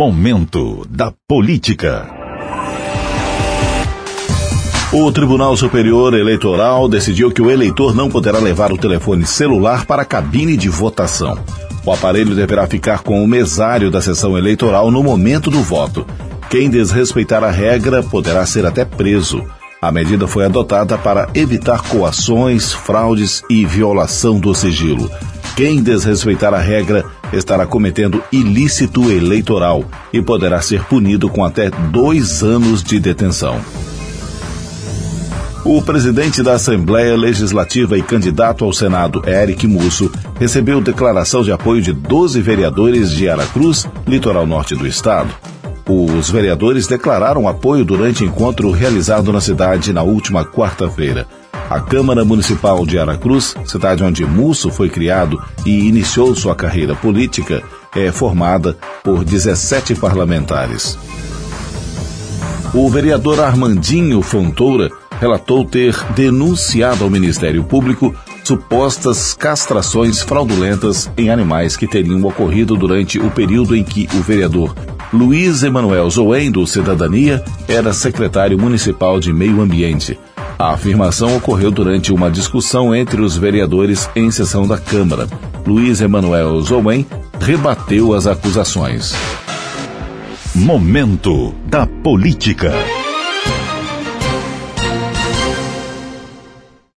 Momento da Política. O Tribunal Superior Eleitoral decidiu que o eleitor não poderá levar o telefone celular para a cabine de votação. O aparelho deverá ficar com o mesário da sessão eleitoral no momento do voto. Quem desrespeitar a regra poderá ser até preso. A medida foi adotada para evitar coações, fraudes e violação do sigilo. Quem desrespeitar a regra estará cometendo ilícito eleitoral e poderá ser punido com até dois anos de detenção. O presidente da Assembleia Legislativa e candidato ao Senado, Eric Musso, recebeu declaração de apoio de 12 vereadores de Aracruz, litoral norte do estado. Os vereadores declararam apoio durante encontro realizado na cidade na última quarta-feira. A Câmara Municipal de Aracruz, cidade onde Musso foi criado e iniciou sua carreira política, é formada por 17 parlamentares. O vereador Armandinho Fontoura relatou ter denunciado ao Ministério Público supostas castrações fraudulentas em animais que teriam ocorrido durante o período em que o vereador Luiz Emanuel Zoen, do Cidadania, era secretário municipal de Meio Ambiente. A afirmação ocorreu durante uma discussão entre os vereadores em sessão da Câmara. Luiz Emanuel Zouen rebateu as acusações. Momento da Política.